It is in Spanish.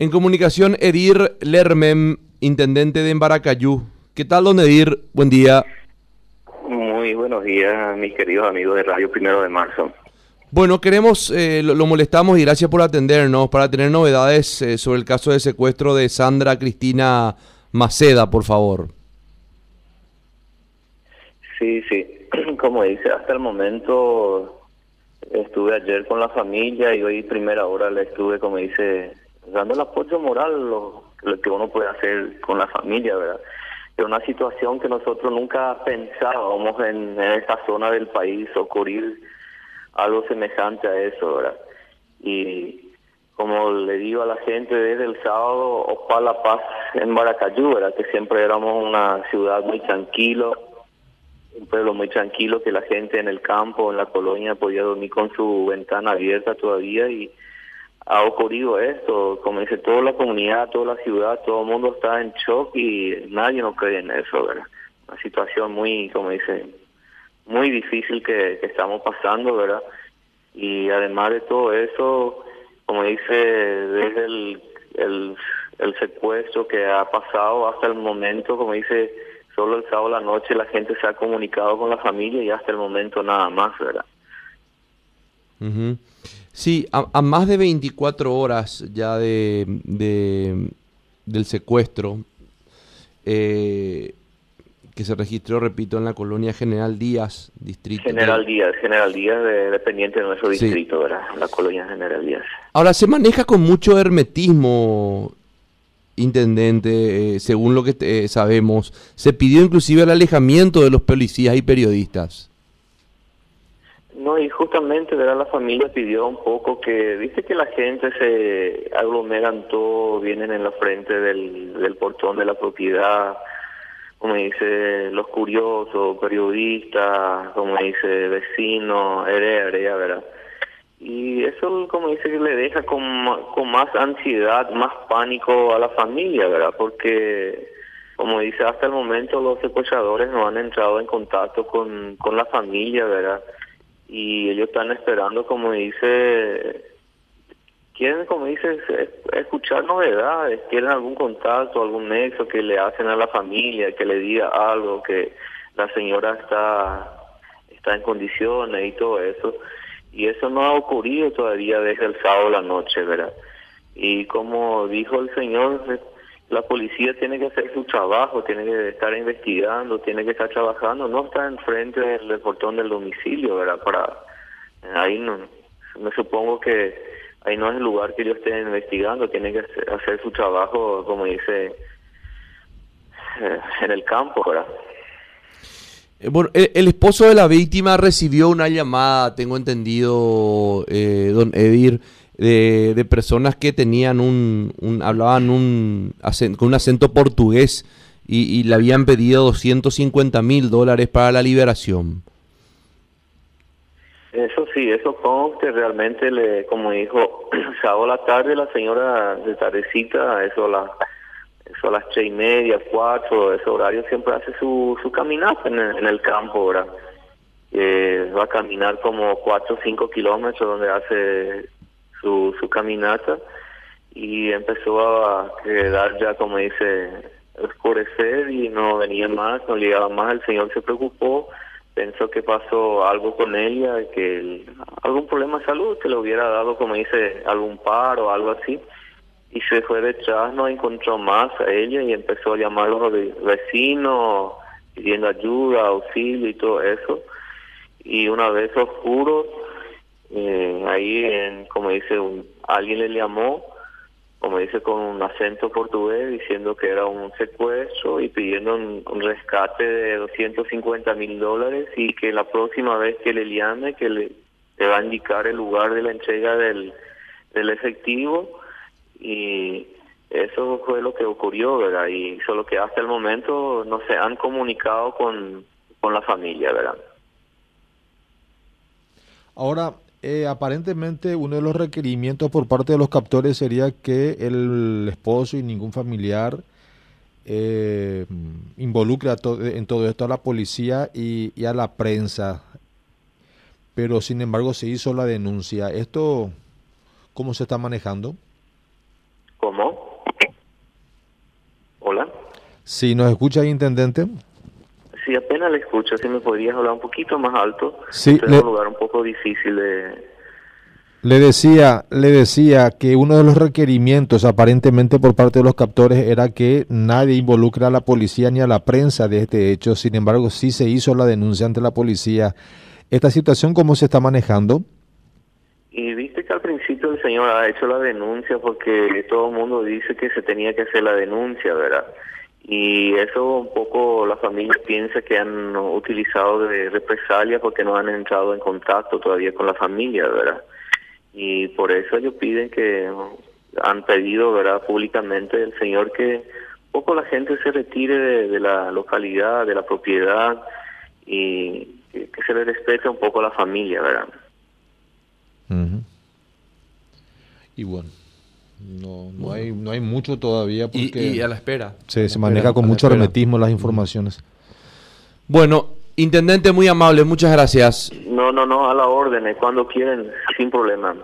En comunicación, Edir Lermem, intendente de Embaracayú. ¿Qué tal, don Edir? Buen día. Muy buenos días, mis queridos amigos de Radio Primero de Marzo. Bueno, queremos, eh, lo, molestamos y gracias por atendernos para tener novedades eh, sobre el caso de secuestro de Sandra Cristina Maceda, por favor. Sí, sí, como dice, hasta el momento estuve ayer con la familia y hoy primera hora le estuve, como dice, dando el apoyo moral, lo, que uno puede hacer con la familia, ¿verdad? Es una situación que nosotros nunca pensábamos en, en zona del país ocurrir algo semejante a eso, ¿verdad? Y como le digo a la gente desde el sábado, Opa La Paz en Maracayú, ¿verdad? Que siempre éramos una ciudad muy tranquilo, un pueblo muy tranquilo, que la gente en el campo, en la colonia, podía dormir con su ventana abierta todavía y ha ocurrido esto, como dice toda la comunidad, toda la ciudad, todo el mundo está en shock y nadie no cree en eso, ¿verdad? Una situación muy, como dice, muy difícil que, estamos pasando, ¿verdad? Y además de todo eso, como dice, desde el, el, el secuestro que ha pasado hasta el momento, como dice, solo el sábado a la noche la gente se ha comunicado con la familia y hasta el momento nada más, ¿verdad? Sí, a, más de 24 horas ya de, del secuestro, eh, que se registró, repito, en la colonia General Díaz, distrito. General Díaz, General Díaz, dependiente de nuestro distrito, ¿verdad? La colonia General Díaz. Ahora, se maneja con mucho hermetismo, intendente, eh, según lo que eh, sabemos. Se pidió inclusive el alejamiento de los policías y periodistas. No, y justamente ¿verdad? la familia pidió un poco que, viste que la gente se aglomeran todo, vienen en la frente del, del portón de la propiedad, como dice, los curiosos, periodistas, como dice, vecinos, heredera, ¿verdad? Y eso, como dice, le deja con, con más ansiedad, más pánico a la familia, ¿verdad? Porque, como dice, hasta el momento los secuestradores no han entrado en contacto con, con la familia, ¿verdad? Y ellos están esperando, como dice, quieren, como dice, escuchar novedades, quieren algún contacto, algún nexo que le hacen a la familia, que le diga algo, que la señora está, está en condiciones y todo eso. Y eso no ha ocurrido todavía desde el sábado a la noche, ¿verdad? Y como dijo el señor, la policía tiene que hacer su trabajo, tiene que estar investigando, tiene que estar trabajando, no está enfrente del, portón del domicilio, ¿verdad? Ahí no, me supongo que ahí no es el lugar que ellos estén investigando, tiene que hacer, su trabajo, como dice, eh, en el campo, ¿verdad? Eh, bueno, el, esposo de la víctima recibió una llamada, tengo entendido, eh, don Edir, de, personas que tenían un, un hablaban un con un acento portugués y, le habían pedido 250 mil dólares para la liberación. Eso sí, eso que realmente, le, como dijo, sábado la tarde la señora de tardecita, eso la, eso a las tres y media, cuatro, ese horario siempre hace su, su caminata en el, en el campo, ¿verdad? Eh, va a caminar como cuatro o cinco kilómetros donde hace su, su caminata y empezó a quedar ya, como dice, oscurecer y no venía más, no llegaba más. El Señor se preocupó, pensó que pasó algo con ella, que algún problema de salud, que le hubiera dado, como dice, algún paro o algo así. Y se fue detrás, no encontró más a ella y empezó a llamar a los vecinos, pidiendo ayuda, auxilio y todo eso. Y una vez oscuro, eh, ahí, en, como dice, un, alguien le llamó, como dice, con un acento portugués, diciendo que era un secuestro y pidiendo un, rescate de 250 mil dólares y que la próxima vez que le llame, que le, va a indicar el lugar de la entrega del, del efectivo y eso fue lo que ocurrió, ¿verdad? Y solo que hasta el momento no se han comunicado con, con la familia, ¿verdad? Ahora, eh, aparentemente uno de los requerimientos por parte de los captores sería que el esposo y ningún familiar eh, involucre en todo esto a la policía y, a la prensa. Pero sin embargo se hizo la denuncia. ¿Esto cómo se está manejando? ¿Cómo? Hola. Sí, ¿nos escucha intendente? Sí, apenas le escucho. Si me podrías hablar un poquito más alto. Sí, le- un lugar un poco difícil de... Le decía, le decía que uno de los requerimientos aparentemente por parte de los captores era que nadie involucre a la policía ni a la prensa de este hecho. Sin embargo, sí se hizo la denuncia ante la policía. ¿Esta situación cómo se está manejando? Y viste que al principio el señor ha hecho la denuncia porque todo el mundo dice que se tenía que hacer la denuncia, ¿verdad? Y eso un poco la familia piensa que han utilizado de represalia porque no han entrado en contacto todavía con la familia, ¿verdad? Y por eso ellos piden que han pedido, ¿verdad? Públicamente el señor que poco la gente se retire de, la localidad, de la propiedad y que, se le respete un poco la familia, ¿verdad? Y bueno, no, no, hay, no hay mucho todavía Y, porque y a la espera. se, se maneja con mucho hermetismo las informaciones. Bueno, intendente muy amable, muchas gracias. No, no, no, a la orden, eh, cuando quieren, sin problema.